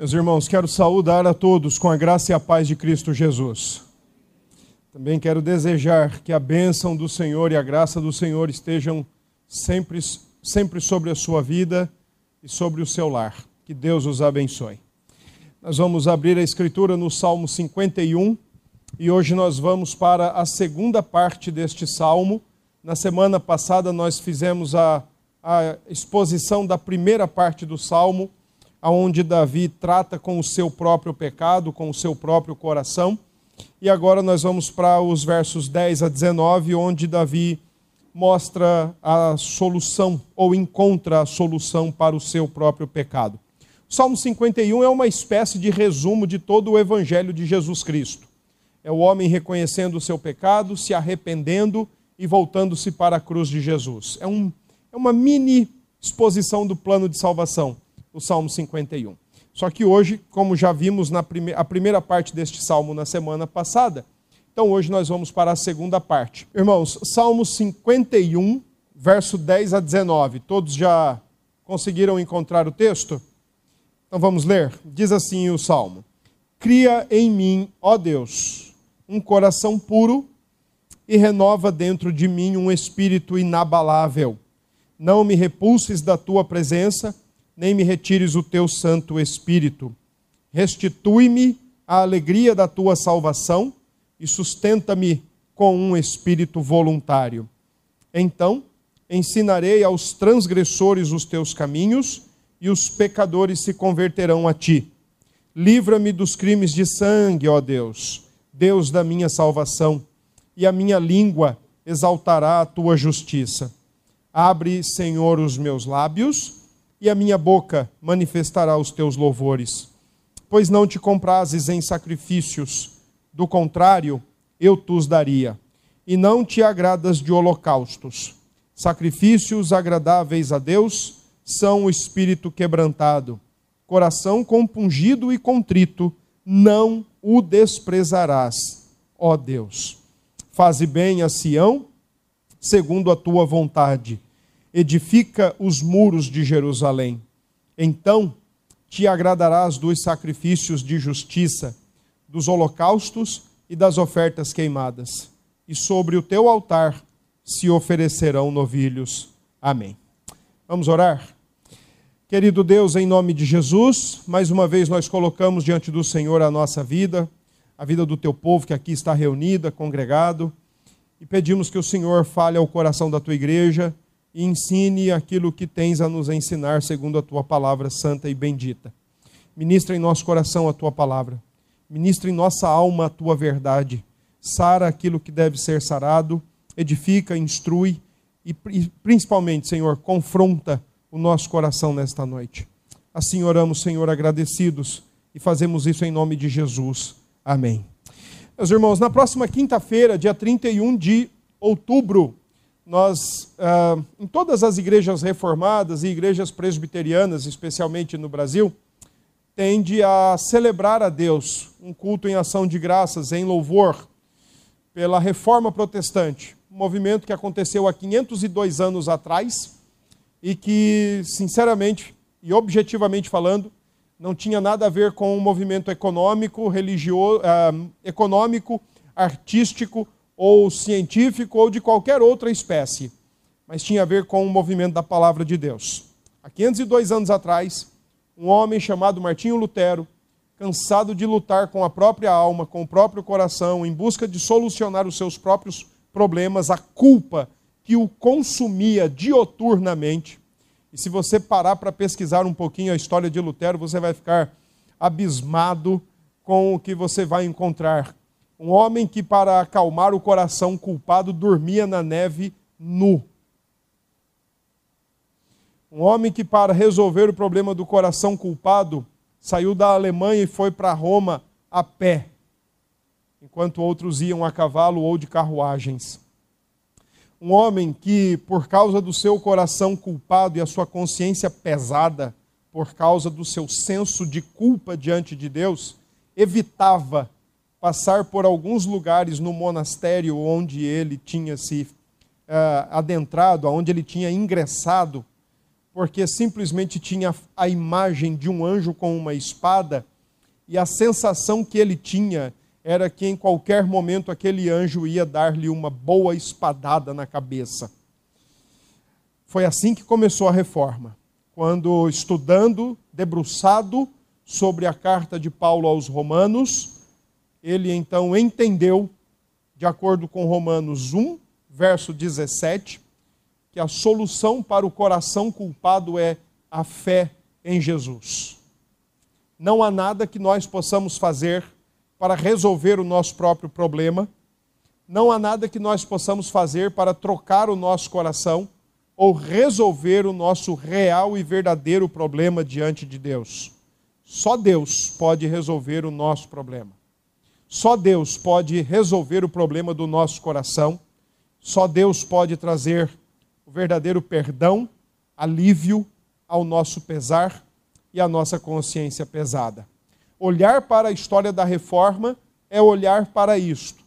Meus irmãos, quero saudar a todos com a graça e a paz de Cristo Jesus. Também quero desejar que a bênção do Senhor e a graça do Senhor estejam sempre, sempre sobre a sua vida e sobre o seu lar. Que Deus os abençoe. Nós vamos abrir a Escritura no Salmo 51 e hoje nós vamos para a segunda parte deste salmo. Na semana passada nós fizemos a, a exposição da primeira parte do salmo aonde Davi trata com o seu próprio pecado, com o seu próprio coração. E agora nós vamos para os versos 10 a 19, onde Davi mostra a solução ou encontra a solução para o seu próprio pecado. O Salmo 51 é uma espécie de resumo de todo o evangelho de Jesus Cristo. É o homem reconhecendo o seu pecado, se arrependendo e voltando-se para a cruz de Jesus. É, um, é uma mini exposição do plano de salvação o Salmo 51. Só que hoje, como já vimos na prime a primeira parte deste salmo na semana passada, então hoje nós vamos para a segunda parte. Irmãos, Salmo 51, verso 10 a 19. Todos já conseguiram encontrar o texto? Então vamos ler. Diz assim o salmo: Cria em mim, ó Deus, um coração puro e renova dentro de mim um espírito inabalável. Não me repulses da tua presença nem me retires o teu Santo Espírito. Restitui-me a alegria da tua salvação e sustenta-me com um espírito voluntário. Então ensinarei aos transgressores os teus caminhos e os pecadores se converterão a ti. Livra-me dos crimes de sangue, ó Deus, Deus da minha salvação, e a minha língua exaltará a tua justiça. Abre, Senhor, os meus lábios e a minha boca manifestará os teus louvores. Pois não te comprases em sacrifícios, do contrário, eu tus daria. E não te agradas de holocaustos. Sacrifícios agradáveis a Deus são o espírito quebrantado. Coração compungido e contrito, não o desprezarás, ó Deus. Faze bem a Sião, segundo a tua vontade edifica os muros de Jerusalém. Então te agradarás dos sacrifícios de justiça, dos holocaustos e das ofertas queimadas, e sobre o teu altar se oferecerão novilhos. Amém. Vamos orar? Querido Deus, em nome de Jesus, mais uma vez nós colocamos diante do Senhor a nossa vida, a vida do teu povo que aqui está reunida, congregado, e pedimos que o Senhor fale ao coração da tua igreja e ensine aquilo que tens a nos ensinar, segundo a tua palavra santa e bendita. Ministra em nosso coração a tua palavra, ministra em nossa alma a tua verdade, sara aquilo que deve ser sarado, edifica, instrui e, principalmente, Senhor, confronta o nosso coração nesta noite. Assim oramos, Senhor, agradecidos e fazemos isso em nome de Jesus. Amém. Meus irmãos, na próxima quinta-feira, dia 31 de outubro, nós, ah, em todas as igrejas reformadas e igrejas presbiterianas, especialmente no Brasil, tende a celebrar a Deus um culto em ação de graças, em louvor, pela reforma protestante, um movimento que aconteceu há 502 anos atrás e que, sinceramente e objetivamente falando, não tinha nada a ver com um movimento econômico, religioso, ah, econômico, artístico ou científico ou de qualquer outra espécie, mas tinha a ver com o movimento da palavra de Deus. Há 502 anos atrás, um homem chamado Martinho Lutero, cansado de lutar com a própria alma, com o próprio coração, em busca de solucionar os seus próprios problemas, a culpa que o consumia dioturnamente. E se você parar para pesquisar um pouquinho a história de Lutero, você vai ficar abismado com o que você vai encontrar um homem que, para acalmar o coração culpado, dormia na neve nu. Um homem que, para resolver o problema do coração culpado, saiu da Alemanha e foi para Roma a pé, enquanto outros iam a cavalo ou de carruagens. Um homem que, por causa do seu coração culpado e a sua consciência pesada, por causa do seu senso de culpa diante de Deus, evitava passar por alguns lugares no monastério onde ele tinha se uh, adentrado, onde ele tinha ingressado, porque simplesmente tinha a imagem de um anjo com uma espada, e a sensação que ele tinha era que em qualquer momento aquele anjo ia dar-lhe uma boa espadada na cabeça. Foi assim que começou a reforma. Quando, estudando, debruçado sobre a carta de Paulo aos Romanos, ele então entendeu, de acordo com Romanos 1, verso 17, que a solução para o coração culpado é a fé em Jesus. Não há nada que nós possamos fazer para resolver o nosso próprio problema. Não há nada que nós possamos fazer para trocar o nosso coração ou resolver o nosso real e verdadeiro problema diante de Deus. Só Deus pode resolver o nosso problema. Só Deus pode resolver o problema do nosso coração. Só Deus pode trazer o verdadeiro perdão, alívio ao nosso pesar e à nossa consciência pesada. Olhar para a história da reforma é olhar para isto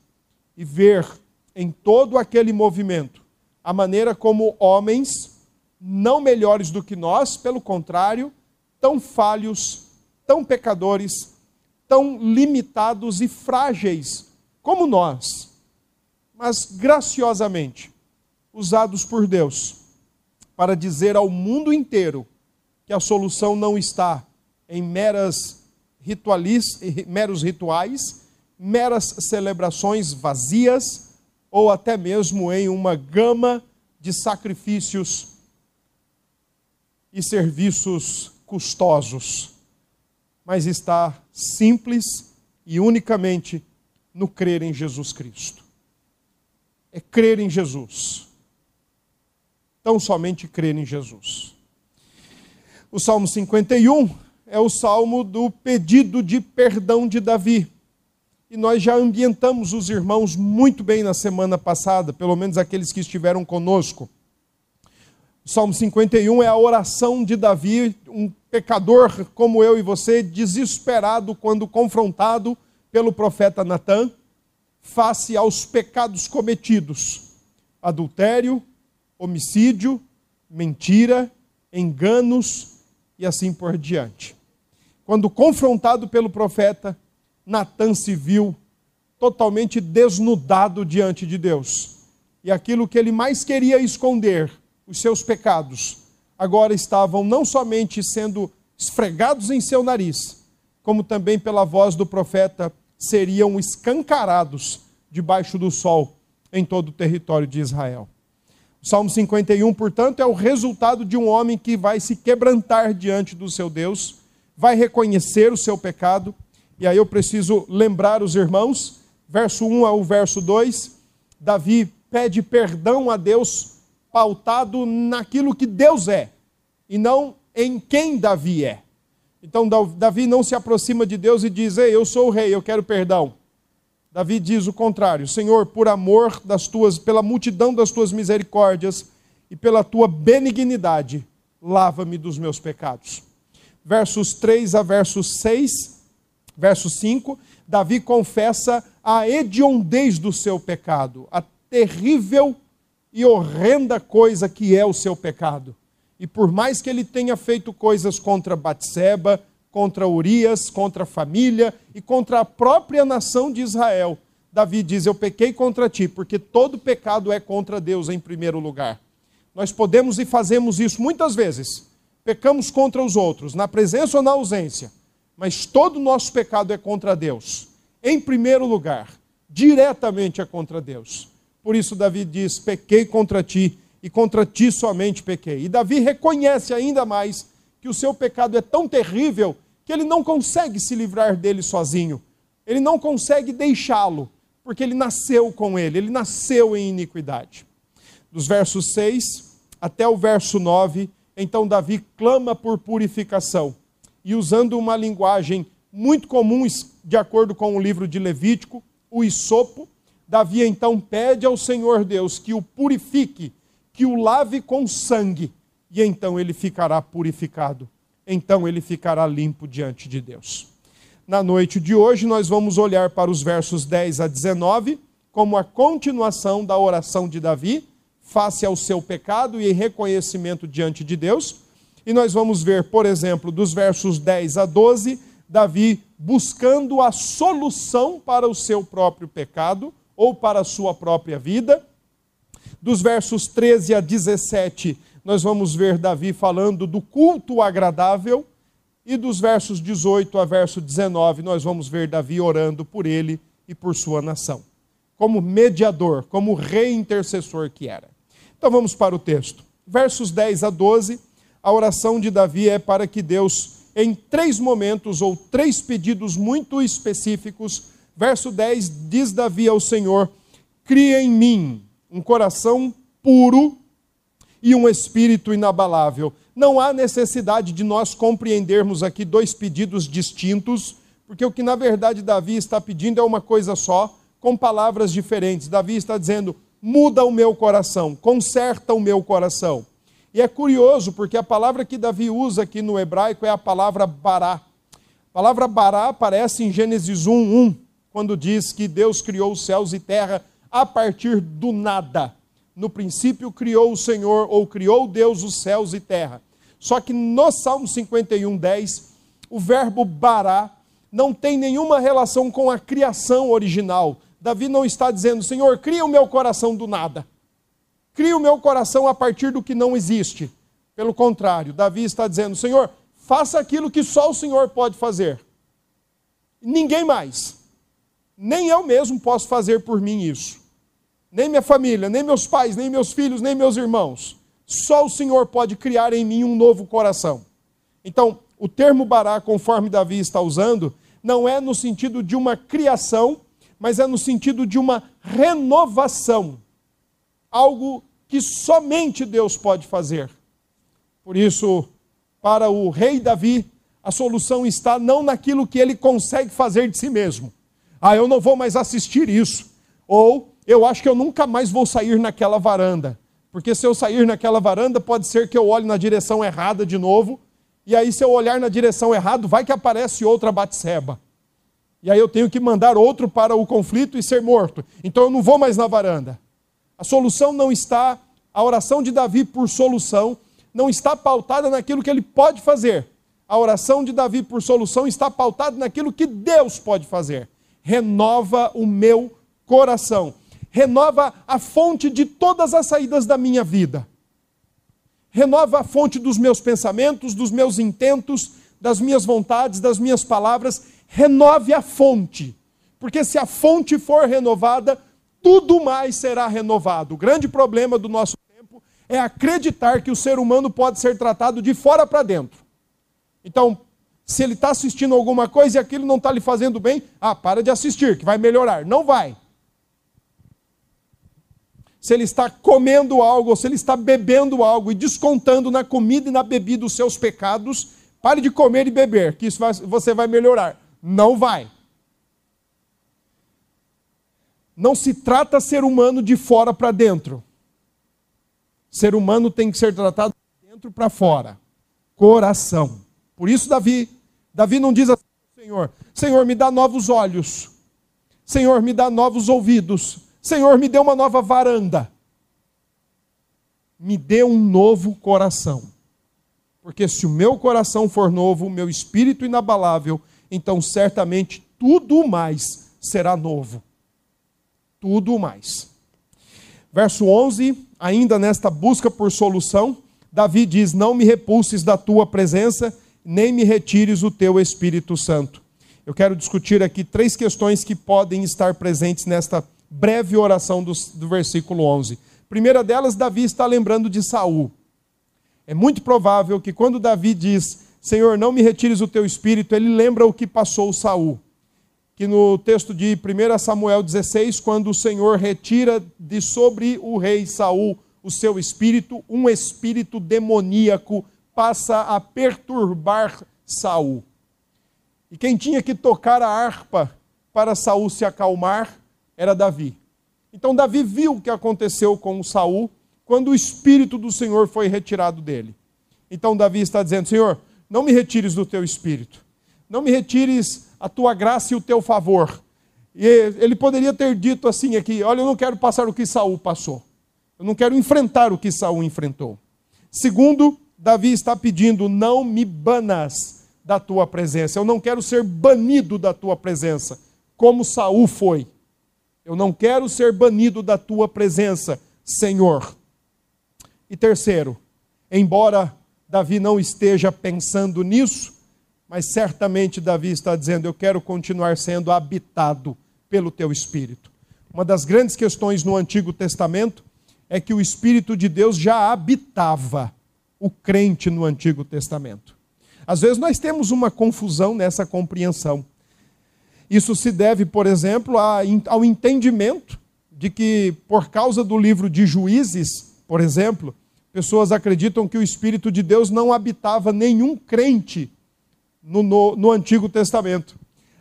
e ver em todo aquele movimento a maneira como homens, não melhores do que nós, pelo contrário, tão falhos, tão pecadores, tão limitados e frágeis como nós, mas graciosamente usados por Deus para dizer ao mundo inteiro que a solução não está em meras ritualis, meros rituais, meras celebrações vazias, ou até mesmo em uma gama de sacrifícios e serviços custosos, mas está simples e unicamente no crer em Jesus Cristo. É crer em Jesus. Tão somente crer em Jesus. O Salmo 51 é o salmo do pedido de perdão de Davi. E nós já ambientamos os irmãos muito bem na semana passada, pelo menos aqueles que estiveram conosco. O Salmo 51 é a oração de Davi, um pecador como eu e você, desesperado quando confrontado pelo profeta Natan, face aos pecados cometidos: adultério, homicídio, mentira, enganos e assim por diante quando confrontado pelo profeta, Natan se viu totalmente desnudado diante de Deus. E aquilo que ele mais queria esconder, os seus pecados, agora estavam não somente sendo esfregados em seu nariz, como também pela voz do profeta seriam escancarados debaixo do sol em todo o território de Israel. O Salmo 51, portanto, é o resultado de um homem que vai se quebrantar diante do seu Deus vai reconhecer o seu pecado, e aí eu preciso lembrar os irmãos, verso 1 ao verso 2, Davi pede perdão a Deus pautado naquilo que Deus é, e não em quem Davi é. Então Davi não se aproxima de Deus e diz: Ei, eu sou o rei, eu quero perdão. Davi diz o contrário: Senhor, por amor das tuas, pela multidão das tuas misericórdias e pela tua benignidade, lava-me dos meus pecados versos 3 a versos 6, verso 5, Davi confessa a hediondez do seu pecado, a terrível e horrenda coisa que é o seu pecado. E por mais que ele tenha feito coisas contra Batseba, contra Urias, contra a família e contra a própria nação de Israel, Davi diz: Eu pequei contra ti, porque todo pecado é contra Deus em primeiro lugar. Nós podemos e fazemos isso muitas vezes, pecamos contra os outros, na presença ou na ausência, mas todo o nosso pecado é contra Deus. Em primeiro lugar, diretamente é contra Deus. Por isso, Davi diz: Pequei contra ti, e contra ti somente pequei. E Davi reconhece ainda mais que o seu pecado é tão terrível que ele não consegue se livrar dele sozinho. Ele não consegue deixá-lo, porque ele nasceu com ele, ele nasceu em iniquidade. Dos versos 6 até o verso 9, então Davi clama por purificação. E usando uma linguagem muito comum, de acordo com o livro de Levítico, o isopo, Davi então pede ao Senhor Deus que o purifique, que o lave com sangue, e então ele ficará purificado. Então ele ficará limpo diante de Deus. Na noite de hoje, nós vamos olhar para os versos 10 a 19 como a continuação da oração de Davi face ao seu pecado e reconhecimento diante de Deus. E nós vamos ver, por exemplo, dos versos 10 a 12, Davi buscando a solução para o seu próprio pecado ou para a sua própria vida. Dos versos 13 a 17, nós vamos ver Davi falando do culto agradável. E dos versos 18 a verso 19, nós vamos ver Davi orando por ele e por sua nação, como mediador, como rei intercessor que era. Então vamos para o texto. Versos 10 a 12, a oração de Davi é para que Deus, em três momentos ou três pedidos muito específicos, verso 10 diz Davi ao Senhor: Cria em mim um coração puro e um espírito inabalável. Não há necessidade de nós compreendermos aqui dois pedidos distintos, porque o que na verdade Davi está pedindo é uma coisa só, com palavras diferentes. Davi está dizendo: muda o meu coração, conserta o meu coração. E é curioso, porque a palavra que Davi usa aqui no hebraico é a palavra bará. A palavra bará aparece em Gênesis 1, 1, quando diz que Deus criou os céus e terra a partir do nada. No princípio criou o Senhor, ou criou Deus os céus e terra. Só que no Salmo 51, 10, o verbo bará não tem nenhuma relação com a criação original. Davi não está dizendo, Senhor, cria o meu coração do nada. Cria o meu coração a partir do que não existe. Pelo contrário, Davi está dizendo, Senhor, faça aquilo que só o Senhor pode fazer. Ninguém mais. Nem eu mesmo posso fazer por mim isso. Nem minha família, nem meus pais, nem meus filhos, nem meus irmãos. Só o Senhor pode criar em mim um novo coração. Então, o termo bará, conforme Davi está usando, não é no sentido de uma criação, mas é no sentido de uma renovação. Algo que somente Deus pode fazer. Por isso, para o rei Davi, a solução está não naquilo que ele consegue fazer de si mesmo. Ah, eu não vou mais assistir isso. Ou eu acho que eu nunca mais vou sair naquela varanda. Porque se eu sair naquela varanda, pode ser que eu olhe na direção errada de novo e aí, se eu olhar na direção errada, vai que aparece outra Batseba. E aí eu tenho que mandar outro para o conflito e ser morto. Então eu não vou mais na varanda. A solução não está, a oração de Davi por solução, não está pautada naquilo que ele pode fazer. A oração de Davi por solução está pautada naquilo que Deus pode fazer. Renova o meu coração. Renova a fonte de todas as saídas da minha vida renova a fonte dos meus pensamentos, dos meus intentos, das minhas vontades, das minhas palavras, renove a fonte. Porque se a fonte for renovada, tudo mais será renovado. O grande problema do nosso tempo é acreditar que o ser humano pode ser tratado de fora para dentro. Então, se ele está assistindo alguma coisa e aquilo não está lhe fazendo bem, ah, para de assistir, que vai melhorar. Não vai se ele está comendo algo, ou se ele está bebendo algo e descontando na comida e na bebida os seus pecados, pare de comer e beber, que isso vai, você vai melhorar. Não vai. Não se trata ser humano de fora para dentro. Ser humano tem que ser tratado de dentro para fora. Coração. Por isso, Davi, Davi não diz assim, Senhor, Senhor, me dá novos olhos. Senhor, me dá novos ouvidos. Senhor, me dê uma nova varanda. Me dê um novo coração. Porque se o meu coração for novo, o meu espírito inabalável, então certamente tudo mais será novo. Tudo mais. Verso 11, ainda nesta busca por solução, Davi diz: Não me repulses da tua presença, nem me retires o teu Espírito Santo. Eu quero discutir aqui três questões que podem estar presentes nesta breve oração do, do versículo 11. Primeira delas, Davi está lembrando de Saul. É muito provável que quando Davi diz, Senhor, não me retires o teu espírito, ele lembra o que passou Saul. Que no texto de 1 Samuel 16, quando o Senhor retira de sobre o rei Saul o seu espírito, um espírito demoníaco passa a perturbar Saul. E quem tinha que tocar a harpa para Saul se acalmar era Davi. Então Davi viu o que aconteceu com Saul quando o espírito do Senhor foi retirado dele. Então Davi está dizendo: Senhor, não me retires do teu espírito, não me retires a tua graça e o teu favor. E ele poderia ter dito assim aqui: Olha, eu não quero passar o que Saul passou. Eu não quero enfrentar o que Saul enfrentou. Segundo, Davi está pedindo: não me banas da tua presença. Eu não quero ser banido da tua presença, como Saul foi. Eu não quero ser banido da tua presença, Senhor. E terceiro, embora Davi não esteja pensando nisso, mas certamente Davi está dizendo: Eu quero continuar sendo habitado pelo teu espírito. Uma das grandes questões no Antigo Testamento é que o Espírito de Deus já habitava o crente no Antigo Testamento. Às vezes nós temos uma confusão nessa compreensão. Isso se deve, por exemplo, ao entendimento de que, por causa do livro de Juízes, por exemplo, pessoas acreditam que o Espírito de Deus não habitava nenhum crente no, no, no Antigo Testamento.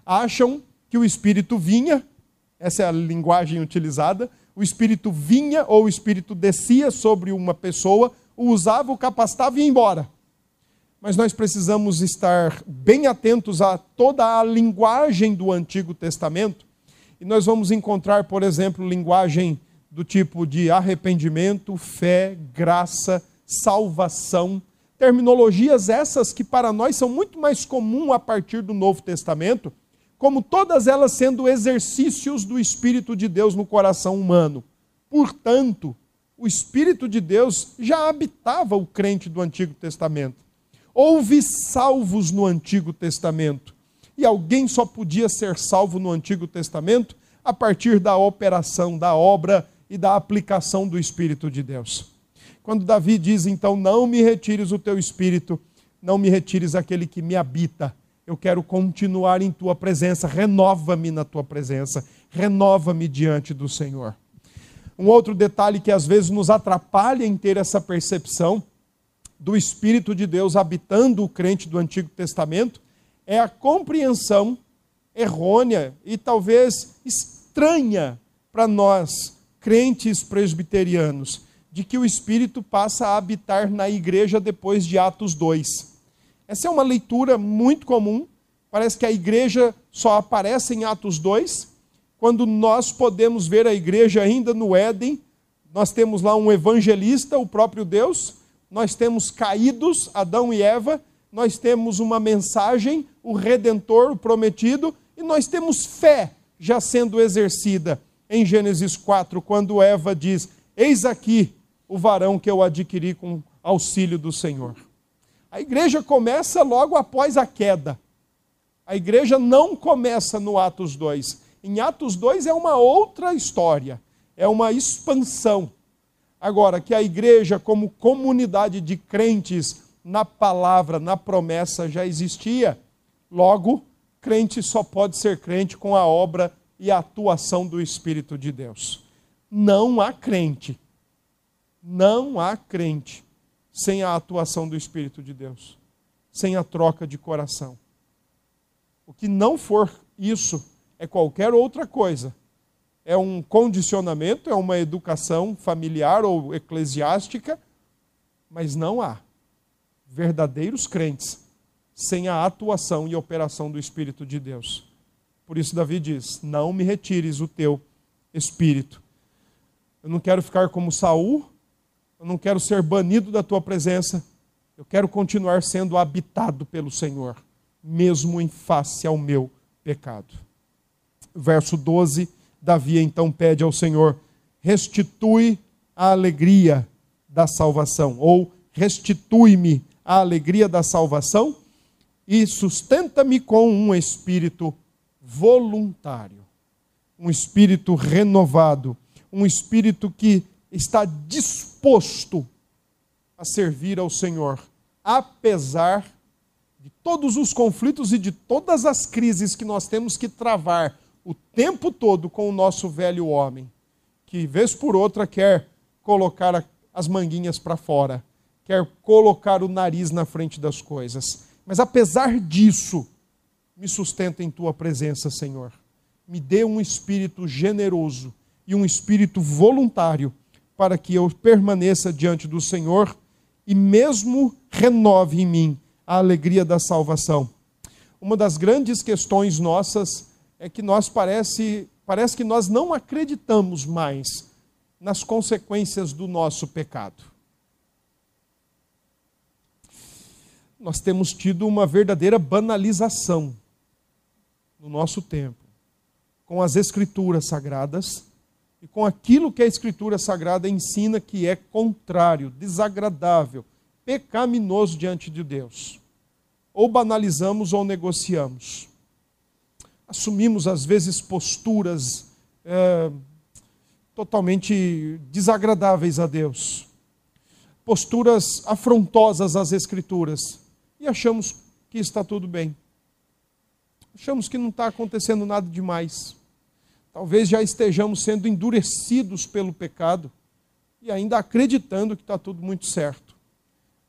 Acham que o Espírito vinha, essa é a linguagem utilizada, o Espírito vinha ou o Espírito descia sobre uma pessoa, o usava, o capacitava e ia embora. Mas nós precisamos estar bem atentos a toda a linguagem do Antigo Testamento, e nós vamos encontrar, por exemplo, linguagem do tipo de arrependimento, fé, graça, salvação, terminologias essas que para nós são muito mais comuns a partir do Novo Testamento, como todas elas sendo exercícios do Espírito de Deus no coração humano. Portanto, o Espírito de Deus já habitava o crente do Antigo Testamento. Houve salvos no Antigo Testamento. E alguém só podia ser salvo no Antigo Testamento a partir da operação, da obra e da aplicação do Espírito de Deus. Quando Davi diz então: Não me retires o teu espírito, não me retires aquele que me habita, eu quero continuar em tua presença, renova-me na tua presença, renova-me diante do Senhor. Um outro detalhe que às vezes nos atrapalha em ter essa percepção do Espírito de Deus habitando o crente do Antigo Testamento é a compreensão errônea e talvez estranha para nós, crentes presbiterianos, de que o Espírito passa a habitar na igreja depois de Atos 2. Essa é uma leitura muito comum. Parece que a igreja só aparece em Atos 2, quando nós podemos ver a igreja ainda no Éden. Nós temos lá um evangelista, o próprio Deus, nós temos caídos, Adão e Eva, nós temos uma mensagem, o redentor, o prometido, e nós temos fé já sendo exercida em Gênesis 4, quando Eva diz: Eis aqui o varão que eu adquiri com auxílio do Senhor. A igreja começa logo após a queda. A igreja não começa no Atos 2. Em Atos 2 é uma outra história, é uma expansão. Agora, que a igreja, como comunidade de crentes na palavra, na promessa, já existia, logo, crente só pode ser crente com a obra e a atuação do Espírito de Deus. Não há crente, não há crente sem a atuação do Espírito de Deus, sem a troca de coração. O que não for isso é qualquer outra coisa. É um condicionamento, é uma educação familiar ou eclesiástica, mas não há verdadeiros crentes sem a atuação e operação do Espírito de Deus. Por isso, Davi diz: Não me retires o teu espírito. Eu não quero ficar como Saul, eu não quero ser banido da tua presença, eu quero continuar sendo habitado pelo Senhor, mesmo em face ao meu pecado. Verso 12, Davi então pede ao Senhor: restitui a alegria da salvação, ou restitui-me a alegria da salvação e sustenta-me com um espírito voluntário, um espírito renovado, um espírito que está disposto a servir ao Senhor, apesar de todos os conflitos e de todas as crises que nós temos que travar o tempo todo com o nosso velho homem, que vez por outra quer colocar as manguinhas para fora, quer colocar o nariz na frente das coisas. Mas apesar disso, me sustenta em tua presença, Senhor. Me dê um espírito generoso e um espírito voluntário para que eu permaneça diante do Senhor e mesmo renove em mim a alegria da salvação. Uma das grandes questões nossas é que nós parece, parece que nós não acreditamos mais nas consequências do nosso pecado. nós temos tido uma verdadeira banalização no nosso tempo com as escrituras sagradas e com aquilo que a escritura sagrada ensina que é contrário, desagradável, pecaminoso diante de Deus. Ou banalizamos ou negociamos. Assumimos, às vezes, posturas é, totalmente desagradáveis a Deus, posturas afrontosas às Escrituras, e achamos que está tudo bem. Achamos que não está acontecendo nada demais. Talvez já estejamos sendo endurecidos pelo pecado e ainda acreditando que está tudo muito certo,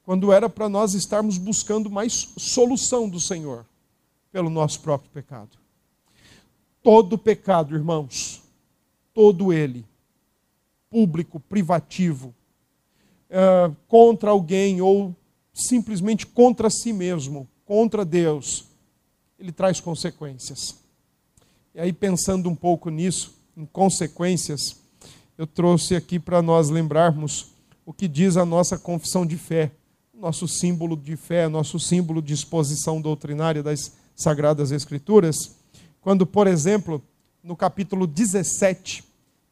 quando era para nós estarmos buscando mais solução do Senhor pelo nosso próprio pecado. Todo pecado, irmãos, todo ele, público, privativo, é, contra alguém ou simplesmente contra si mesmo, contra Deus, ele traz consequências. E aí, pensando um pouco nisso, em consequências, eu trouxe aqui para nós lembrarmos o que diz a nossa confissão de fé, nosso símbolo de fé, nosso símbolo de exposição doutrinária das Sagradas Escrituras, quando, por exemplo, no capítulo 17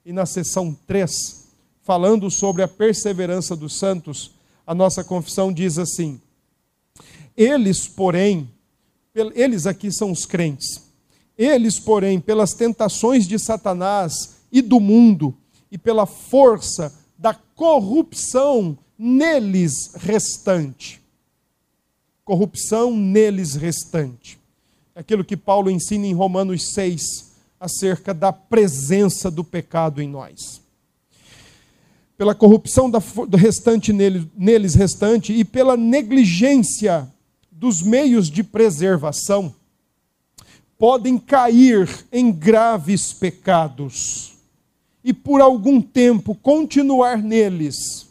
e na seção 3, falando sobre a perseverança dos santos, a nossa confissão diz assim: Eles, porém, eles aqui são os crentes, eles, porém, pelas tentações de Satanás e do mundo, e pela força da corrupção neles restante. Corrupção neles restante. Aquilo que Paulo ensina em Romanos 6, acerca da presença do pecado em nós. Pela corrupção do restante neles restante e pela negligência dos meios de preservação, podem cair em graves pecados e por algum tempo continuar neles.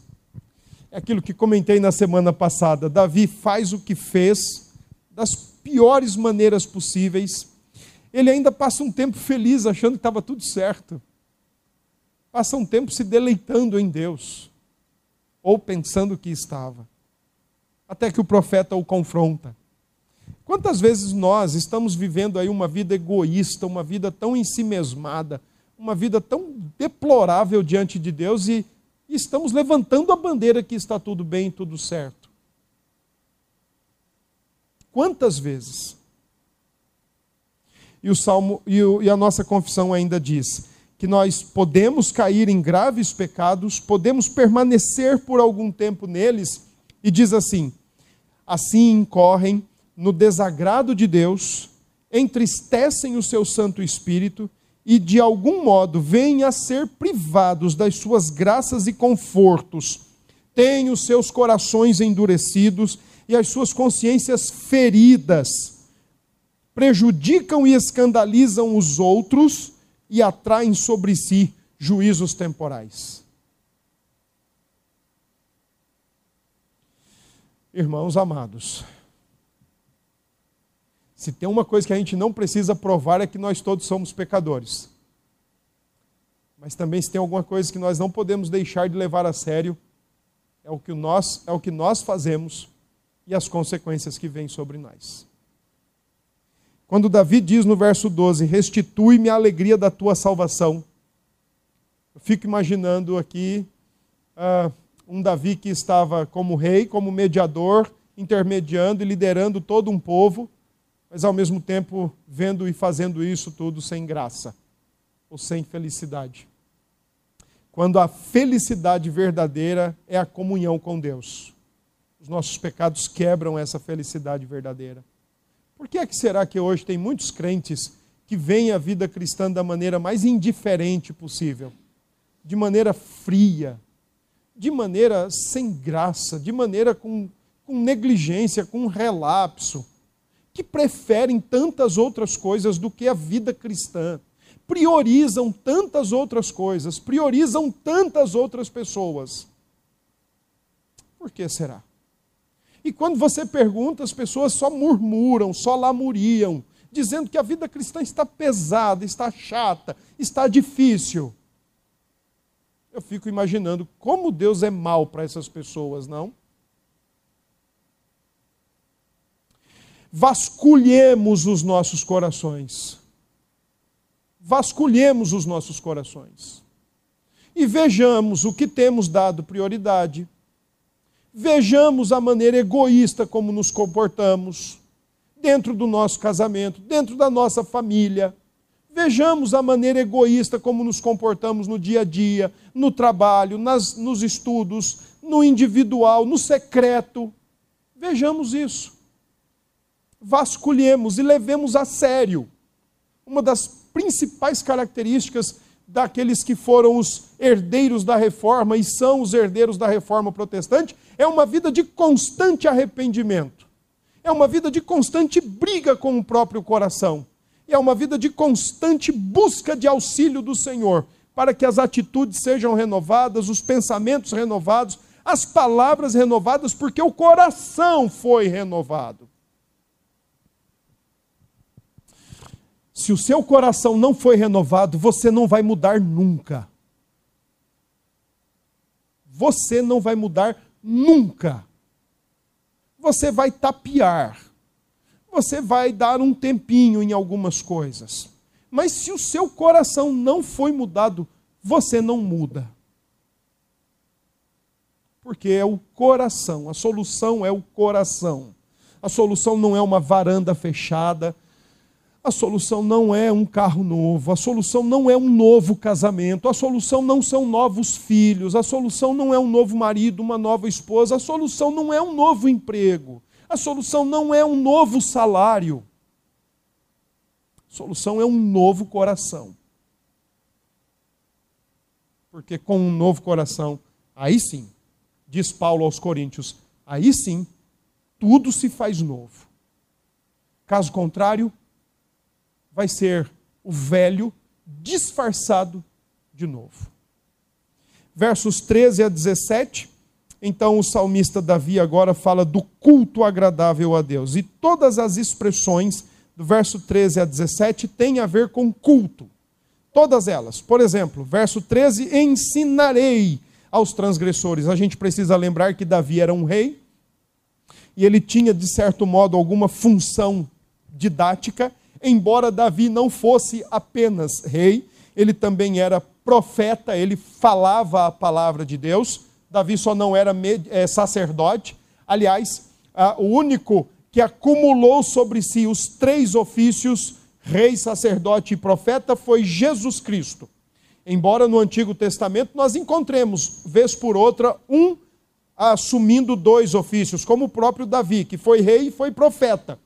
É aquilo que comentei na semana passada. Davi faz o que fez das piores maneiras possíveis. Ele ainda passa um tempo feliz, achando que estava tudo certo. Passa um tempo se deleitando em Deus, ou pensando que estava. Até que o profeta o confronta. Quantas vezes nós estamos vivendo aí uma vida egoísta, uma vida tão ensimesmada, uma vida tão deplorável diante de Deus e, estamos levantando a bandeira que está tudo bem, tudo certo? Quantas vezes? E o salmo e, o, e a nossa confissão ainda diz que nós podemos cair em graves pecados, podemos permanecer por algum tempo neles, e diz assim: assim incorrem no desagrado de Deus, entristecem o seu Santo Espírito e, de algum modo, vêm a ser privados das suas graças e confortos, têm os seus corações endurecidos e as suas consciências feridas, prejudicam e escandalizam os outros e atraem sobre si juízos temporais. Irmãos amados, se tem uma coisa que a gente não precisa provar é que nós todos somos pecadores. Mas também se tem alguma coisa que nós não podemos deixar de levar a sério, é o que nós, é o que nós fazemos e as consequências que vêm sobre nós. Quando Davi diz no verso 12: Restitui-me a alegria da tua salvação. Eu fico imaginando aqui uh, um Davi que estava como rei, como mediador, intermediando e liderando todo um povo mas ao mesmo tempo vendo e fazendo isso tudo sem graça ou sem felicidade. Quando a felicidade verdadeira é a comunhão com Deus. Os nossos pecados quebram essa felicidade verdadeira. Por que é que será que hoje tem muitos crentes que veem a vida cristã da maneira mais indiferente possível? De maneira fria, de maneira sem graça, de maneira com, com negligência, com relapso que preferem tantas outras coisas do que a vida cristã, priorizam tantas outras coisas, priorizam tantas outras pessoas. Por que será? E quando você pergunta, as pessoas só murmuram, só lamuriam, dizendo que a vida cristã está pesada, está chata, está difícil. Eu fico imaginando como Deus é mal para essas pessoas, não? vasculhemos os nossos corações. Vasculhemos os nossos corações. E vejamos o que temos dado prioridade. Vejamos a maneira egoísta como nos comportamos dentro do nosso casamento, dentro da nossa família. Vejamos a maneira egoísta como nos comportamos no dia a dia, no trabalho, nas, nos estudos, no individual, no secreto. Vejamos isso. Vasculhemos e levemos a sério. Uma das principais características daqueles que foram os herdeiros da reforma e são os herdeiros da reforma protestante é uma vida de constante arrependimento. É uma vida de constante briga com o próprio coração. É uma vida de constante busca de auxílio do Senhor, para que as atitudes sejam renovadas, os pensamentos renovados, as palavras renovadas, porque o coração foi renovado. Se o seu coração não foi renovado, você não vai mudar nunca. Você não vai mudar nunca. Você vai tapear. Você vai dar um tempinho em algumas coisas. Mas se o seu coração não foi mudado, você não muda porque é o coração, a solução é o coração. A solução não é uma varanda fechada, a solução não é um carro novo, a solução não é um novo casamento, a solução não são novos filhos, a solução não é um novo marido, uma nova esposa, a solução não é um novo emprego, a solução não é um novo salário. A solução é um novo coração. Porque com um novo coração, aí sim, diz Paulo aos Coríntios, aí sim, tudo se faz novo. Caso contrário, vai ser o velho disfarçado de novo. Versos 13 a 17, então o salmista Davi agora fala do culto agradável a Deus. E todas as expressões do verso 13 a 17 têm a ver com culto. Todas elas. Por exemplo, verso 13: Ensinarei aos transgressores. A gente precisa lembrar que Davi era um rei e ele tinha, de certo modo, alguma função didática, embora Davi não fosse apenas rei, ele também era profeta, ele falava a palavra de Deus. Davi só não era é, sacerdote. Aliás, o único que acumulou sobre si os três ofícios, rei, sacerdote e profeta, foi Jesus Cristo. Embora no Antigo Testamento nós encontremos, vez por outra, um assumindo dois ofícios, como o próprio Davi, que foi rei e foi profeta,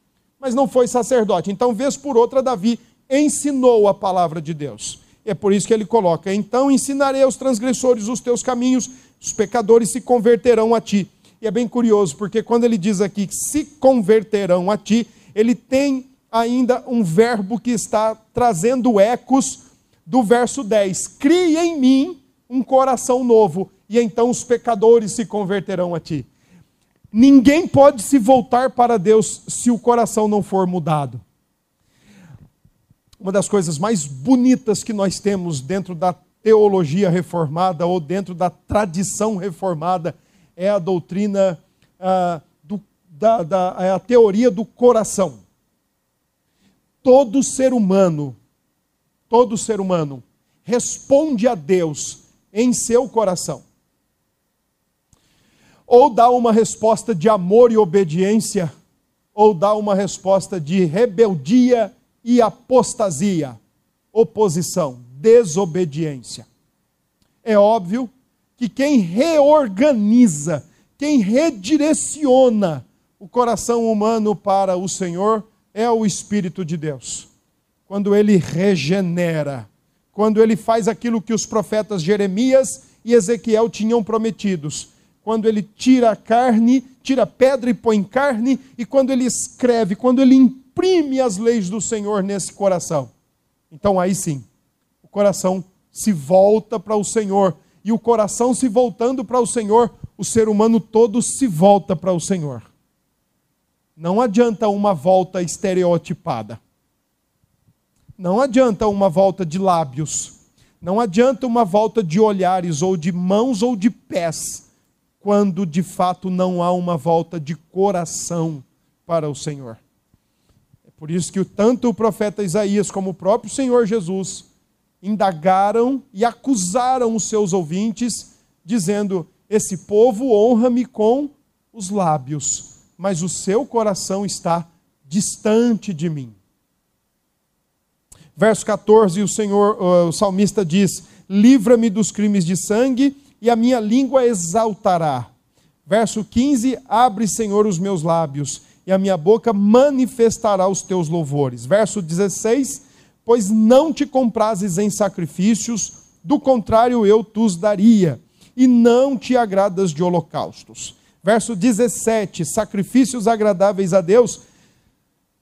mas não foi sacerdote. Então, vez por outra, Davi ensinou a palavra de Deus. É por isso que ele coloca: Então ensinarei aos transgressores os teus caminhos, os pecadores se converterão a ti. E é bem curioso, porque quando ele diz aqui que se converterão a ti, ele tem ainda um verbo que está trazendo ecos do verso 10: Crie em mim um coração novo, e então os pecadores se converterão a ti. Ninguém pode se voltar para Deus se o coração não for mudado. Uma das coisas mais bonitas que nós temos dentro da teologia reformada ou dentro da tradição reformada é a doutrina, ah, do, da, da, é a teoria do coração. Todo ser humano todo ser humano responde a Deus em seu coração. Ou dá uma resposta de amor e obediência, ou dá uma resposta de rebeldia e apostasia, oposição, desobediência. É óbvio que quem reorganiza, quem redireciona o coração humano para o Senhor é o Espírito de Deus quando ele regenera, quando ele faz aquilo que os profetas Jeremias e Ezequiel tinham prometidos, quando ele tira a carne, tira pedra e põe carne, e quando ele escreve, quando ele imprime as leis do Senhor nesse coração. Então aí sim, o coração se volta para o Senhor, e o coração se voltando para o Senhor, o ser humano todo se volta para o Senhor. Não adianta uma volta estereotipada. Não adianta uma volta de lábios, não adianta uma volta de olhares, ou de mãos, ou de pés, quando de fato não há uma volta de coração para o Senhor. Por isso que tanto o profeta Isaías como o próprio Senhor Jesus indagaram e acusaram os seus ouvintes, dizendo: Esse povo honra-me com os lábios, mas o seu coração está distante de mim. Verso 14, o Senhor, o salmista diz: Livra-me dos crimes de sangue, e a minha língua exaltará. Verso 15: Abre, Senhor, os meus lábios, e a minha boca manifestará os teus louvores. Verso 16: Pois não te comprases em sacrifícios, do contrário eu tus daria, e não te agradas de holocaustos. Verso 17: Sacrifícios agradáveis a Deus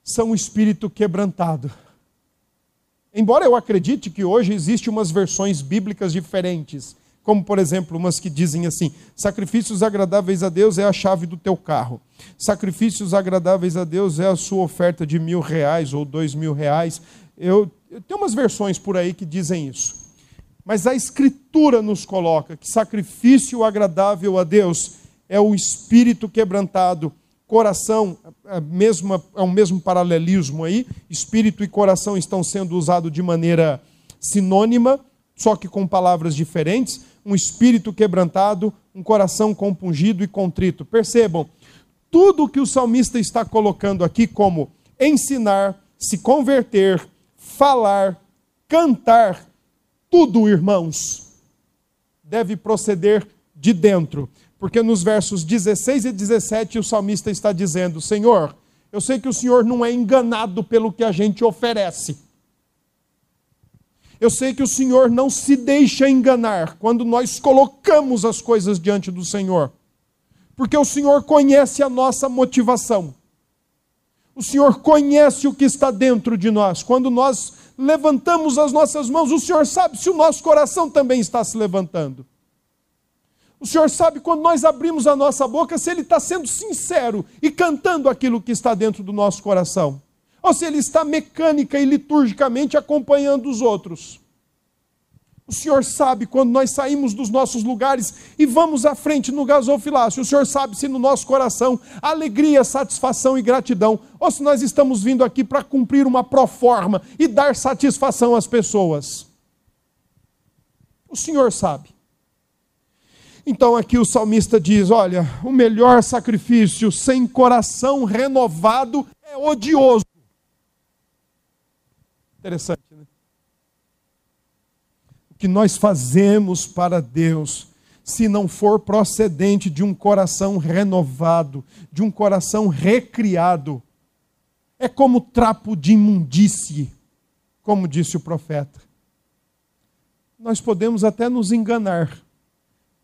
são o espírito quebrantado. Embora eu acredite que hoje existem umas versões bíblicas diferentes, como por exemplo umas que dizem assim: sacrifícios agradáveis a Deus é a chave do teu carro, sacrifícios agradáveis a Deus é a sua oferta de mil reais ou dois mil reais. Eu, eu tenho umas versões por aí que dizem isso, mas a Escritura nos coloca que sacrifício agradável a Deus é o espírito quebrantado, coração, é, mesma, é o mesmo paralelismo aí, espírito e coração estão sendo usados de maneira sinônima, só que com palavras diferentes um espírito quebrantado, um coração compungido e contrito. Percebam, tudo que o salmista está colocando aqui como ensinar, se converter, falar, cantar, tudo, irmãos, deve proceder de dentro. Porque nos versos 16 e 17 o salmista está dizendo: Senhor, eu sei que o Senhor não é enganado pelo que a gente oferece. Eu sei que o Senhor não se deixa enganar quando nós colocamos as coisas diante do Senhor, porque o Senhor conhece a nossa motivação. O Senhor conhece o que está dentro de nós. Quando nós levantamos as nossas mãos, o Senhor sabe se o nosso coração também está se levantando. O Senhor sabe quando nós abrimos a nossa boca se Ele está sendo sincero e cantando aquilo que está dentro do nosso coração ou se ele está mecânica e liturgicamente acompanhando os outros. O Senhor sabe quando nós saímos dos nossos lugares e vamos à frente no gasofilácio. O Senhor sabe se no nosso coração alegria, satisfação e gratidão, ou se nós estamos vindo aqui para cumprir uma proforma e dar satisfação às pessoas. O Senhor sabe. Então aqui o salmista diz: olha, o melhor sacrifício sem coração renovado é odioso. Interessante, né? O que nós fazemos para Deus, se não for procedente de um coração renovado, de um coração recriado, é como trapo de imundície, como disse o profeta. Nós podemos até nos enganar,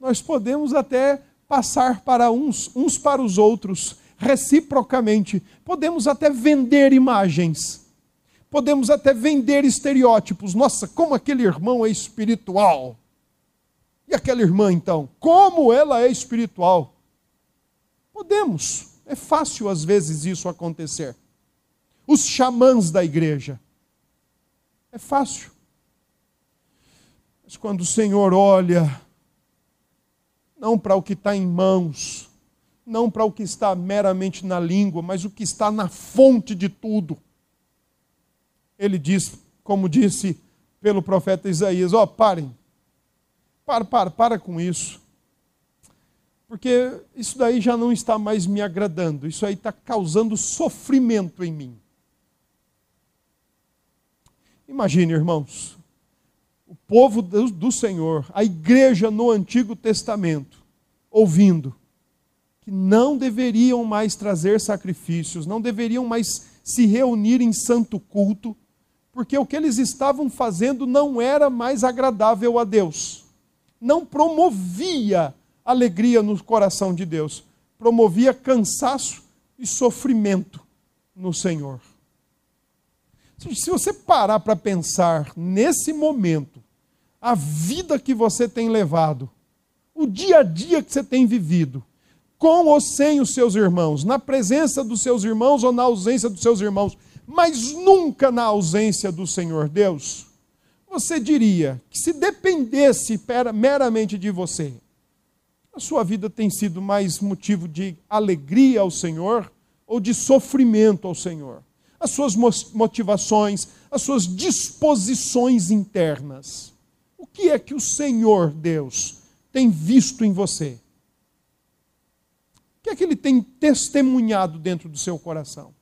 nós podemos até passar para uns, uns para os outros, reciprocamente, podemos até vender imagens podemos até vender estereótipos. Nossa, como aquele irmão é espiritual. E aquela irmã, então? Como ela é espiritual? Podemos. É fácil, às vezes, isso acontecer. Os xamãs da igreja. É fácil. Mas quando o Senhor olha, não para o que está em mãos, não para o que está meramente na língua, mas o que está na fonte de tudo ele diz, como disse pelo profeta Isaías: Ó, oh, parem, para, para, para com isso, porque isso daí já não está mais me agradando, isso aí está causando sofrimento em mim. Imagine, irmãos, o povo do Senhor, a igreja no Antigo Testamento, ouvindo que não deveriam mais trazer sacrifícios, não deveriam mais se reunir em santo culto, porque o que eles estavam fazendo não era mais agradável a Deus, não promovia alegria no coração de Deus, promovia cansaço e sofrimento no Senhor. Se você parar para pensar nesse momento, a vida que você tem levado, o dia a dia que você tem vivido, com ou sem os seus irmãos, na presença dos seus irmãos ou na ausência dos seus irmãos, mas nunca na ausência do Senhor Deus, você diria que se dependesse meramente de você, a sua vida tem sido mais motivo de alegria ao Senhor ou de sofrimento ao Senhor? as suas motivações, as suas disposições internas. O que é que o Senhor Deus tem visto em você? O que é que ele tem testemunhado dentro do seu coração?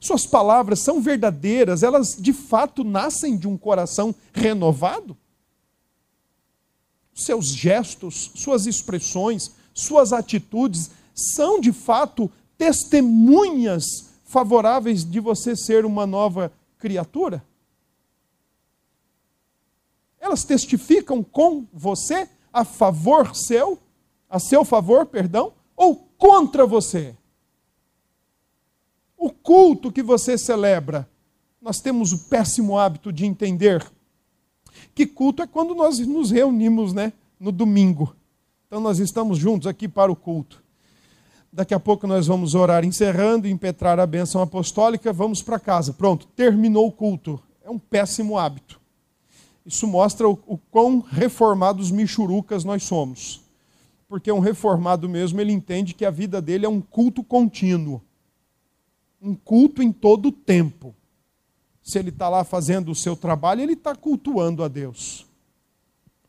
Suas palavras são verdadeiras, elas de fato nascem de um coração renovado? Seus gestos, suas expressões, suas atitudes são de fato testemunhas favoráveis de você ser uma nova criatura? Elas testificam com você a favor seu, a seu favor, perdão, ou contra você? O culto que você celebra, nós temos o péssimo hábito de entender que culto é quando nós nos reunimos, né, no domingo. Então nós estamos juntos aqui para o culto. Daqui a pouco nós vamos orar encerrando, impetrar a bênção apostólica, vamos para casa. Pronto, terminou o culto. É um péssimo hábito. Isso mostra o, o quão reformados michurucas nós somos. Porque um reformado mesmo, ele entende que a vida dele é um culto contínuo um culto em todo o tempo. Se ele está lá fazendo o seu trabalho, ele está cultuando a Deus.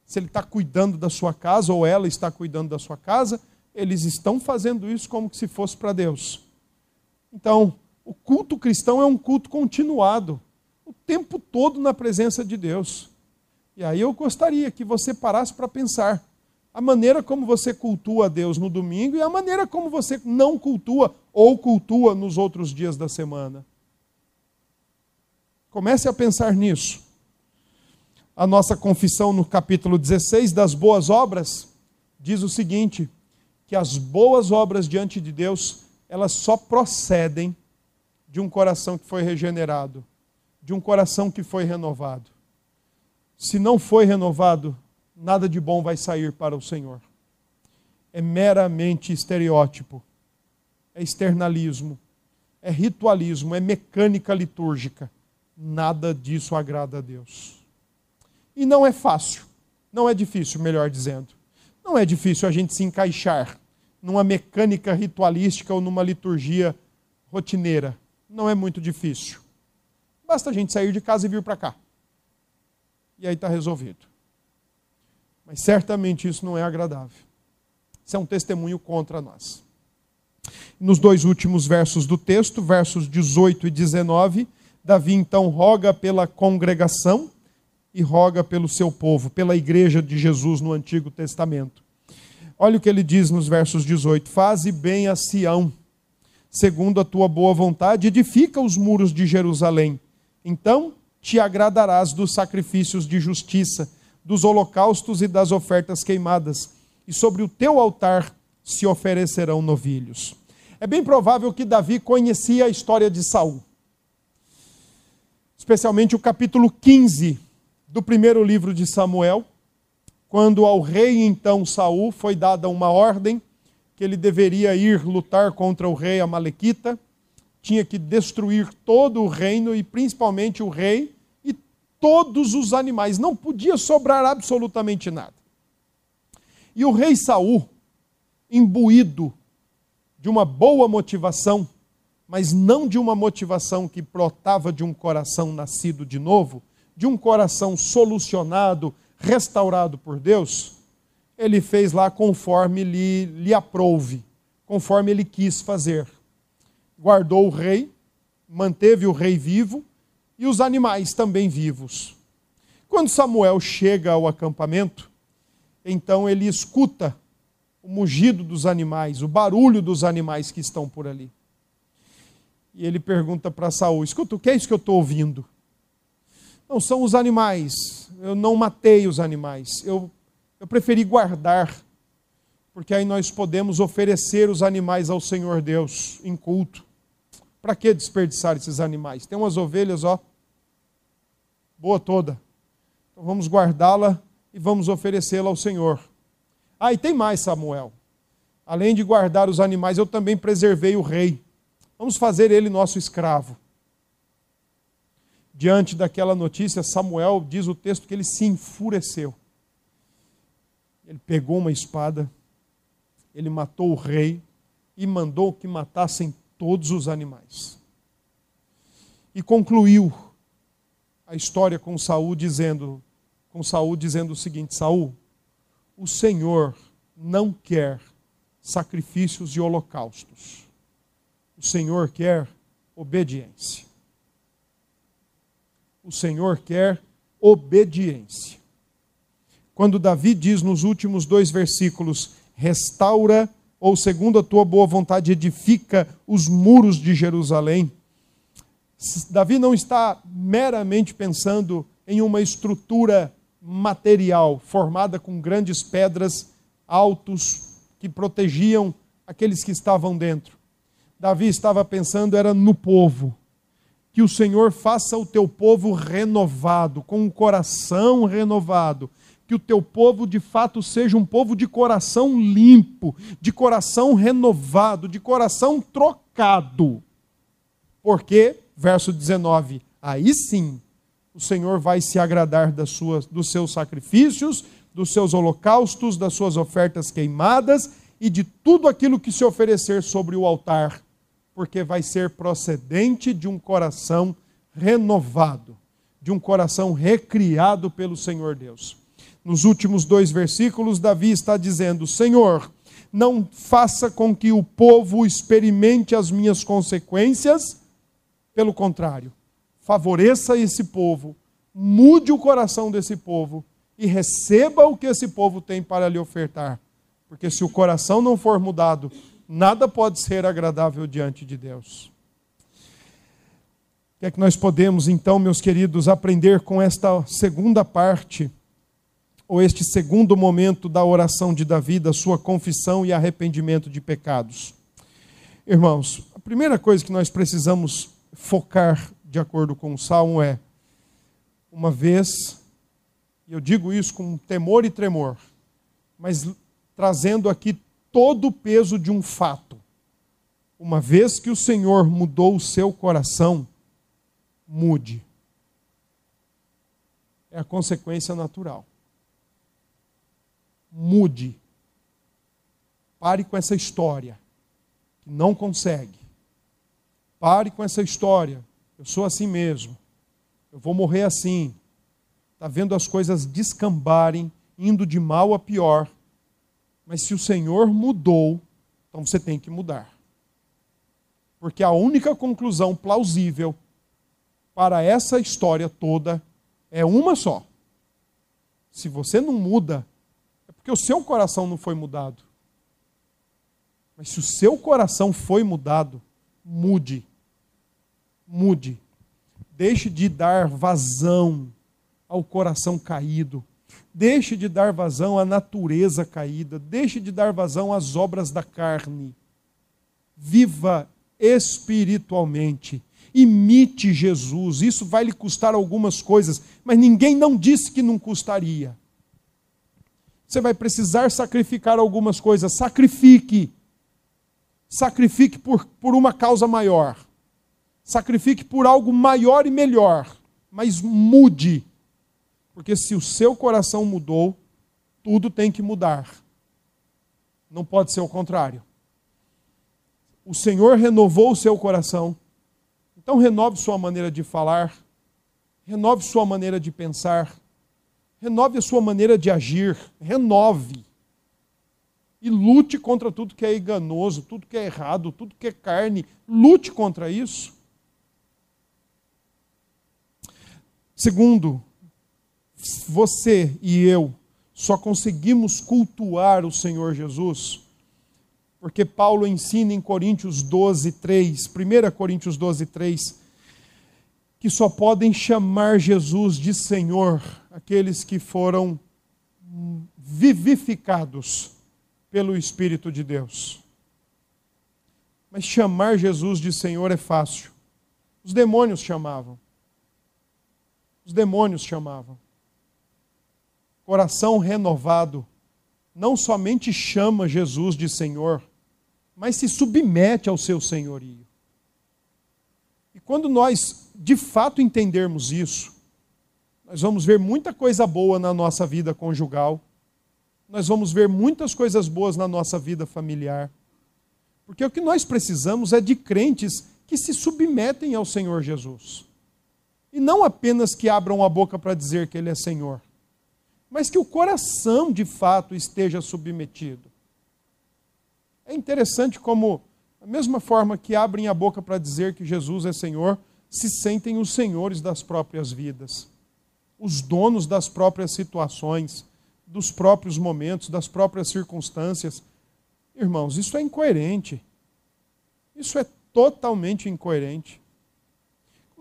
Se ele está cuidando da sua casa, ou ela está cuidando da sua casa, eles estão fazendo isso como se fosse para Deus. Então, o culto cristão é um culto continuado, o tempo todo na presença de Deus. E aí eu gostaria que você parasse para pensar a maneira como você cultua a Deus no domingo e a maneira como você não cultua ou cultua nos outros dias da semana. Comece a pensar nisso. A nossa confissão no capítulo 16 das boas obras diz o seguinte: que as boas obras diante de Deus, elas só procedem de um coração que foi regenerado, de um coração que foi renovado. Se não foi renovado, nada de bom vai sair para o Senhor. É meramente estereótipo, é externalismo, é ritualismo, é mecânica litúrgica. Nada disso agrada a Deus. E não é fácil, não é difícil, melhor dizendo. Não é difícil a gente se encaixar numa mecânica ritualística ou numa liturgia rotineira. Não é muito difícil. Basta a gente sair de casa e vir para cá. E aí está resolvido. Mas certamente isso não é agradável. Isso é um testemunho contra nós. Nos dois últimos versos do texto, versos 18 e 19, Davi então roga pela congregação e roga pelo seu povo, pela igreja de Jesus no Antigo Testamento. Olha o que ele diz nos versos 18: Faze bem a Sião, segundo a tua boa vontade, edifica os muros de Jerusalém. Então te agradarás dos sacrifícios de justiça dos holocaustos e das ofertas queimadas, e sobre o teu altar se oferecerão novilhos. É bem provável que Davi conhecia a história de Saul. Especialmente o capítulo 15 do primeiro livro de Samuel, quando ao rei então Saul foi dada uma ordem que ele deveria ir lutar contra o rei Amalequita, tinha que destruir todo o reino e principalmente o rei todos os animais, não podia sobrar absolutamente nada. E o rei Saul, imbuído de uma boa motivação, mas não de uma motivação que brotava de um coração nascido de novo, de um coração solucionado, restaurado por Deus, ele fez lá conforme lhe, lhe aprouve, conforme ele quis fazer. Guardou o rei, manteve o rei vivo, e os animais também vivos. Quando Samuel chega ao acampamento, então ele escuta o mugido dos animais, o barulho dos animais que estão por ali. E ele pergunta para Saul: Escuta, o que é isso que eu estou ouvindo? Não, são os animais. Eu não matei os animais. Eu, eu preferi guardar, porque aí nós podemos oferecer os animais ao Senhor Deus em culto. Para que desperdiçar esses animais? Tem umas ovelhas, ó, boa toda. Então vamos guardá-la e vamos oferecê-la ao Senhor. Ah, e tem mais, Samuel. Além de guardar os animais, eu também preservei o rei. Vamos fazer ele nosso escravo. Diante daquela notícia, Samuel diz o texto que ele se enfureceu. Ele pegou uma espada, ele matou o rei e mandou que matassem todos os animais. e concluiu a história com Saul dizendo, com Saul dizendo o seguinte: Saul, o Senhor não quer sacrifícios e holocaustos. O Senhor quer obediência. O Senhor quer obediência. Quando Davi diz nos últimos dois versículos: restaura, ou segundo a tua boa vontade, edifica os muros de Jerusalém. Davi não está meramente pensando em uma estrutura material formada com grandes pedras altos que protegiam aqueles que estavam dentro. Davi estava pensando era no povo. Que o Senhor faça o teu povo renovado, com um coração renovado. Que o teu povo de fato seja um povo de coração limpo, de coração renovado, de coração trocado. Porque, verso 19, aí sim o Senhor vai se agradar das suas, dos seus sacrifícios, dos seus holocaustos, das suas ofertas queimadas e de tudo aquilo que se oferecer sobre o altar, porque vai ser procedente de um coração renovado, de um coração recriado pelo Senhor Deus. Nos últimos dois versículos, Davi está dizendo: Senhor, não faça com que o povo experimente as minhas consequências, pelo contrário, favoreça esse povo, mude o coração desse povo e receba o que esse povo tem para lhe ofertar porque se o coração não for mudado, nada pode ser agradável diante de Deus. O que é que nós podemos, então, meus queridos, aprender com esta segunda parte, ou este segundo momento da oração de Davi, da sua confissão e arrependimento de pecados? Irmãos, a primeira coisa que nós precisamos focar, de acordo com o Salmo, é: uma vez, e eu digo isso com temor e tremor, mas trazendo aqui todo o peso de um fato. Uma vez que o Senhor mudou o seu coração, mude. É a consequência natural. Mude. Pare com essa história que não consegue. Pare com essa história. Eu sou assim mesmo. Eu vou morrer assim. Está vendo as coisas descambarem, indo de mal a pior mas se o Senhor mudou, então você tem que mudar. Porque a única conclusão plausível para essa história toda é uma só. Se você não muda, é porque o seu coração não foi mudado. Mas se o seu coração foi mudado, mude. Mude. Deixe de dar vazão ao coração caído. Deixe de dar vazão à natureza caída, deixe de dar vazão às obras da carne. Viva espiritualmente. Imite Jesus. Isso vai lhe custar algumas coisas, mas ninguém não disse que não custaria. Você vai precisar sacrificar algumas coisas. Sacrifique. Sacrifique por, por uma causa maior. Sacrifique por algo maior e melhor. Mas mude porque se o seu coração mudou, tudo tem que mudar. Não pode ser o contrário. O Senhor renovou o seu coração. Então renove sua maneira de falar, renove sua maneira de pensar, renove a sua maneira de agir, renove. E lute contra tudo que é enganoso, tudo que é errado, tudo que é carne. Lute contra isso. Segundo, você e eu só conseguimos cultuar o Senhor Jesus porque Paulo ensina em Coríntios 12, 3, 1 Coríntios 12, 3, que só podem chamar Jesus de Senhor aqueles que foram vivificados pelo Espírito de Deus. Mas chamar Jesus de Senhor é fácil. Os demônios chamavam. Os demônios chamavam coração renovado, não somente chama Jesus de Senhor, mas se submete ao seu senhorio. E quando nós de fato entendermos isso, nós vamos ver muita coisa boa na nossa vida conjugal, nós vamos ver muitas coisas boas na nossa vida familiar. Porque o que nós precisamos é de crentes que se submetem ao Senhor Jesus. E não apenas que abram a boca para dizer que Ele é Senhor, mas que o coração de fato esteja submetido. É interessante como, da mesma forma que abrem a boca para dizer que Jesus é Senhor, se sentem os senhores das próprias vidas, os donos das próprias situações, dos próprios momentos, das próprias circunstâncias. Irmãos, isso é incoerente. Isso é totalmente incoerente.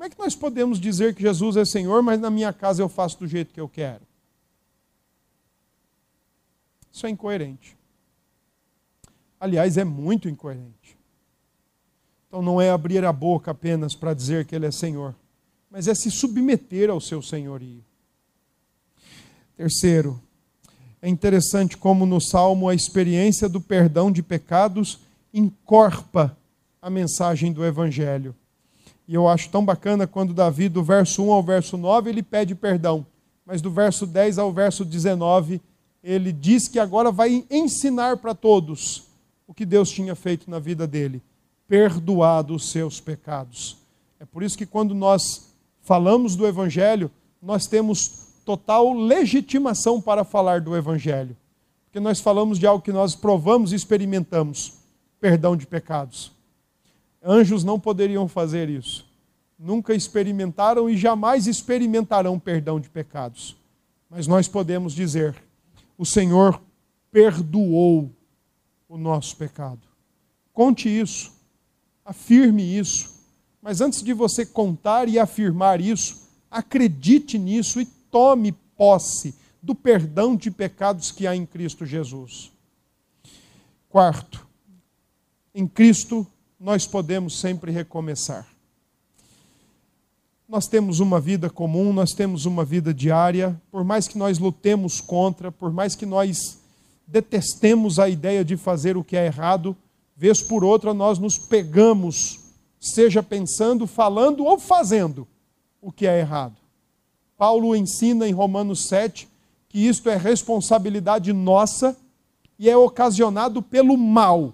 Como é que nós podemos dizer que Jesus é Senhor, mas na minha casa eu faço do jeito que eu quero? Isso é incoerente. Aliás, é muito incoerente. Então não é abrir a boca apenas para dizer que Ele é Senhor, mas é se submeter ao seu senhorio. Terceiro, é interessante como no Salmo a experiência do perdão de pecados encorpa a mensagem do Evangelho. E eu acho tão bacana quando Davi, do verso 1 ao verso 9, ele pede perdão. Mas do verso 10 ao verso 19, ele diz que agora vai ensinar para todos o que Deus tinha feito na vida dele: perdoado os seus pecados. É por isso que quando nós falamos do Evangelho, nós temos total legitimação para falar do Evangelho. Porque nós falamos de algo que nós provamos e experimentamos: perdão de pecados. Anjos não poderiam fazer isso. Nunca experimentaram e jamais experimentarão perdão de pecados. Mas nós podemos dizer: o Senhor perdoou o nosso pecado. Conte isso, afirme isso. Mas antes de você contar e afirmar isso, acredite nisso e tome posse do perdão de pecados que há em Cristo Jesus. Quarto, em Cristo nós podemos sempre recomeçar. Nós temos uma vida comum, nós temos uma vida diária, por mais que nós lutemos contra, por mais que nós detestemos a ideia de fazer o que é errado, vez por outra nós nos pegamos, seja pensando, falando ou fazendo o que é errado. Paulo ensina em Romanos 7 que isto é responsabilidade nossa e é ocasionado pelo mal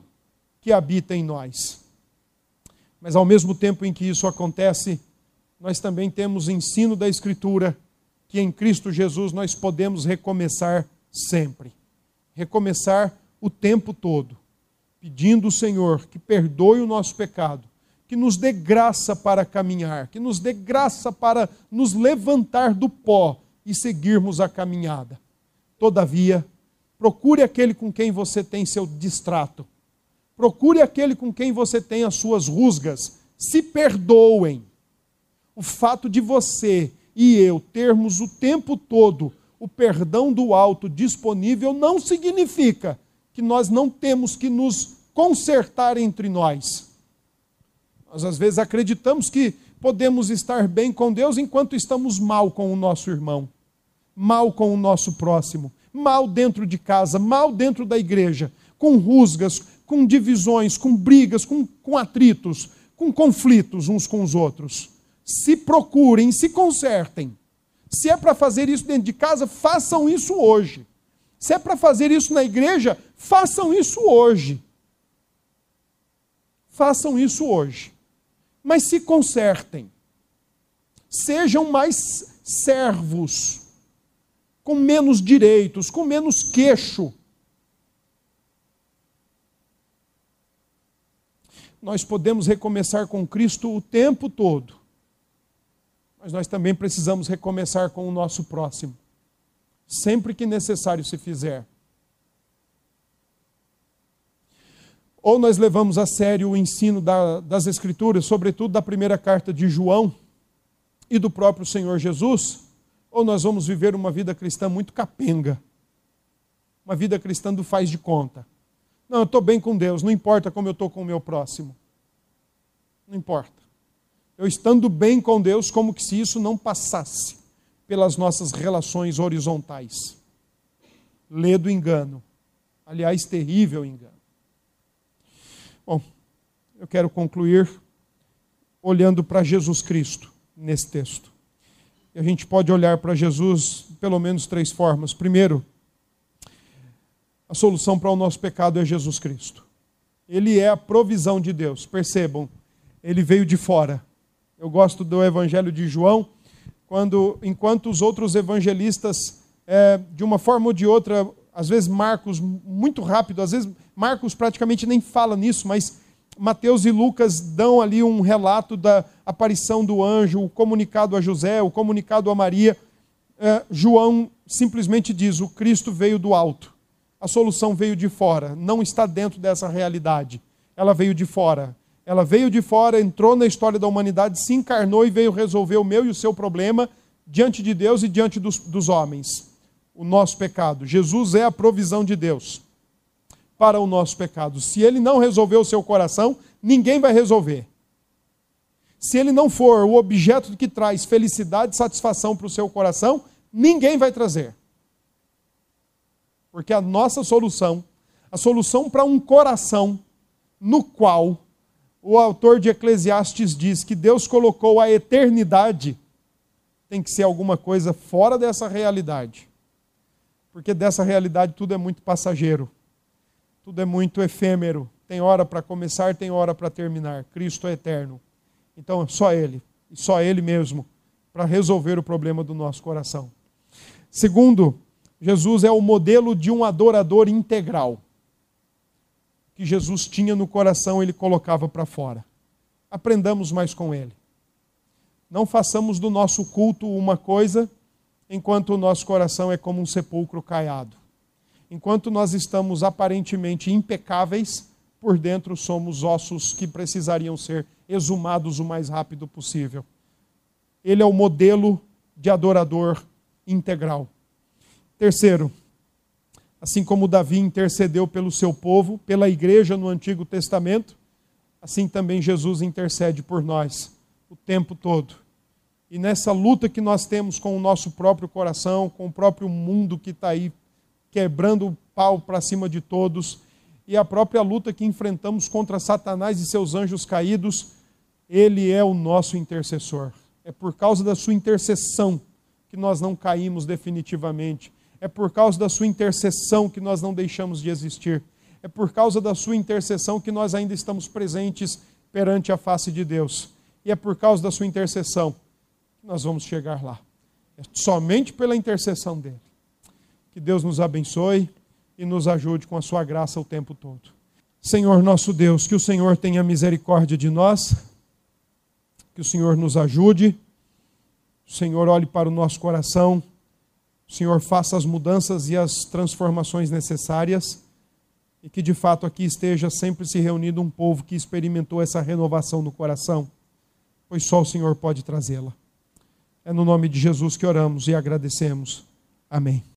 que habita em nós. Mas ao mesmo tempo em que isso acontece, nós também temos ensino da Escritura que em Cristo Jesus nós podemos recomeçar sempre. Recomeçar o tempo todo, pedindo ao Senhor que perdoe o nosso pecado, que nos dê graça para caminhar, que nos dê graça para nos levantar do pó e seguirmos a caminhada. Todavia, procure aquele com quem você tem seu distrato Procure aquele com quem você tem as suas rusgas. Se perdoem. O fato de você e eu termos o tempo todo o perdão do alto disponível não significa que nós não temos que nos consertar entre nós. Nós às vezes acreditamos que podemos estar bem com Deus enquanto estamos mal com o nosso irmão, mal com o nosso próximo, mal dentro de casa, mal dentro da igreja, com rusgas, com divisões, com brigas, com, com atritos, com conflitos uns com os outros. Se procurem, se consertem. Se é para fazer isso dentro de casa, façam isso hoje. Se é para fazer isso na igreja, façam isso hoje. Façam isso hoje. Mas se consertem. Sejam mais servos, com menos direitos, com menos queixo nós podemos recomeçar com Cristo o tempo todo, mas nós também precisamos recomeçar com o nosso próximo, sempre que necessário se fizer. Ou nós levamos a sério o ensino da, das Escrituras, sobretudo da primeira carta de João e do próprio Senhor Jesus, ou nós vamos viver uma vida cristã muito capenga, uma vida cristã do faz de conta. Não, eu estou bem com Deus, não importa como eu estou com o meu próximo. Não importa. Eu estando bem com Deus, como que se isso não passasse pelas nossas relações horizontais. Ledo engano. Aliás, terrível engano. Bom, eu quero concluir olhando para Jesus Cristo nesse texto. E a gente pode olhar para Jesus pelo menos três formas. Primeiro, a solução para o nosso pecado é Jesus Cristo. Ele é a provisão de Deus. Percebam, ele veio de fora. Eu gosto do Evangelho de João, quando, enquanto os outros evangelistas, é, de uma forma ou de outra, às vezes Marcos muito rápido, às vezes Marcos praticamente nem fala nisso, mas Mateus e Lucas dão ali um relato da aparição do anjo, o comunicado a José, o comunicado a Maria. É, João simplesmente diz: o Cristo veio do alto, a solução veio de fora, não está dentro dessa realidade, ela veio de fora. Ela veio de fora, entrou na história da humanidade, se encarnou e veio resolver o meu e o seu problema diante de Deus e diante dos, dos homens. O nosso pecado. Jesus é a provisão de Deus para o nosso pecado. Se ele não resolver o seu coração, ninguém vai resolver. Se ele não for o objeto que traz felicidade e satisfação para o seu coração, ninguém vai trazer. Porque a nossa solução, a solução para um coração no qual o autor de Eclesiastes diz que Deus colocou a eternidade, tem que ser alguma coisa fora dessa realidade. Porque dessa realidade tudo é muito passageiro, tudo é muito efêmero. Tem hora para começar, tem hora para terminar. Cristo é eterno. Então, só Ele, só Ele mesmo, para resolver o problema do nosso coração. Segundo, Jesus é o modelo de um adorador integral que Jesus tinha no coração, ele colocava para fora. Aprendamos mais com ele. Não façamos do nosso culto uma coisa enquanto o nosso coração é como um sepulcro caiado. Enquanto nós estamos aparentemente impecáveis, por dentro somos ossos que precisariam ser exumados o mais rápido possível. Ele é o modelo de adorador integral. Terceiro, Assim como Davi intercedeu pelo seu povo, pela igreja no Antigo Testamento, assim também Jesus intercede por nós o tempo todo. E nessa luta que nós temos com o nosso próprio coração, com o próprio mundo que está aí quebrando o pau para cima de todos, e a própria luta que enfrentamos contra Satanás e seus anjos caídos, ele é o nosso intercessor. É por causa da sua intercessão que nós não caímos definitivamente é por causa da sua intercessão que nós não deixamos de existir. É por causa da sua intercessão que nós ainda estamos presentes perante a face de Deus. E é por causa da sua intercessão que nós vamos chegar lá. É somente pela intercessão dele. Que Deus nos abençoe e nos ajude com a sua graça o tempo todo. Senhor nosso Deus, que o Senhor tenha misericórdia de nós, que o Senhor nos ajude, o Senhor olhe para o nosso coração o Senhor faça as mudanças e as transformações necessárias e que de fato aqui esteja sempre se reunido um povo que experimentou essa renovação no coração, pois só o Senhor pode trazê-la. É no nome de Jesus que oramos e agradecemos. Amém.